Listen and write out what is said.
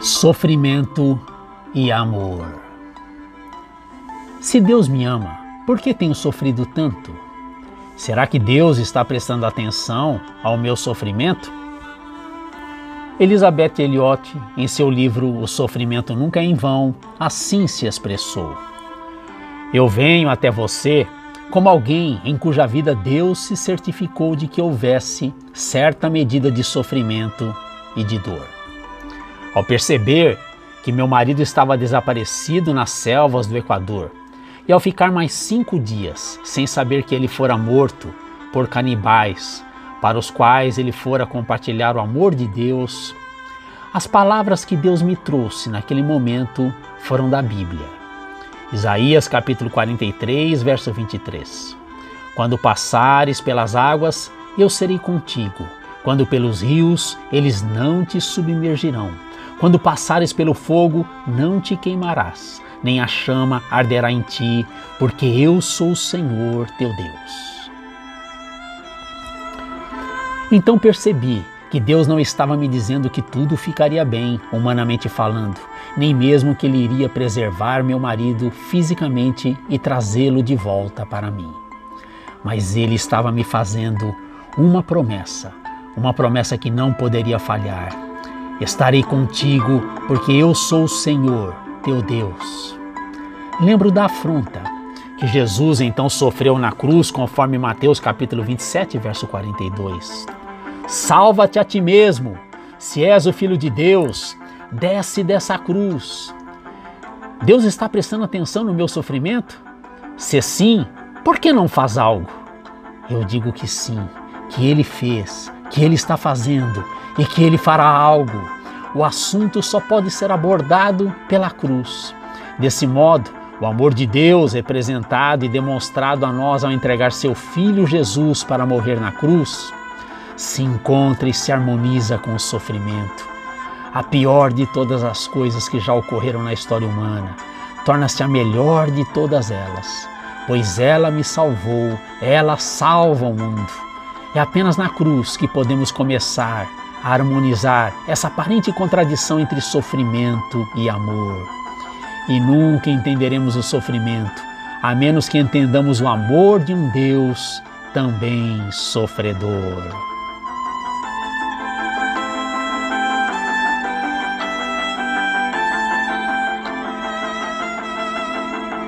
Sofrimento e amor. Se Deus me ama, por que tenho sofrido tanto? Será que Deus está prestando atenção ao meu sofrimento? Elizabeth Elliot, em seu livro O Sofrimento Nunca é em Vão, assim se expressou: Eu venho até você como alguém em cuja vida Deus se certificou de que houvesse certa medida de sofrimento e de dor. Ao perceber que meu marido estava desaparecido nas selvas do Equador, e ao ficar mais cinco dias sem saber que ele fora morto por canibais, para os quais ele fora compartilhar o amor de Deus, as palavras que Deus me trouxe naquele momento foram da Bíblia. Isaías capítulo 43, verso 23. Quando passares pelas águas, eu serei contigo. Quando pelos rios, eles não te submergirão. Quando passares pelo fogo, não te queimarás, nem a chama arderá em ti, porque eu sou o Senhor teu Deus. Então percebi que Deus não estava me dizendo que tudo ficaria bem, humanamente falando, nem mesmo que Ele iria preservar meu marido fisicamente e trazê-lo de volta para mim. Mas Ele estava me fazendo uma promessa, uma promessa que não poderia falhar Estarei contigo, porque eu sou o Senhor, teu Deus. Lembro da afronta que Jesus então sofreu na cruz, conforme Mateus capítulo 27, verso 42. Salva-te a ti mesmo, se és o filho de Deus, desce dessa cruz. Deus está prestando atenção no meu sofrimento? Se sim, por que não faz algo? Eu digo que sim, que ele fez, que ele está fazendo e que ele fará algo. O assunto só pode ser abordado pela cruz. Desse modo, o amor de Deus representado e demonstrado a nós ao entregar seu Filho Jesus para morrer na cruz, se encontra e se harmoniza com o sofrimento. A pior de todas as coisas que já ocorreram na história humana, torna-se a melhor de todas elas, pois ela me salvou, ela salva o mundo. É apenas na cruz que podemos começar harmonizar essa aparente contradição entre sofrimento e amor. E nunca entenderemos o sofrimento, a menos que entendamos o amor de um Deus também sofredor.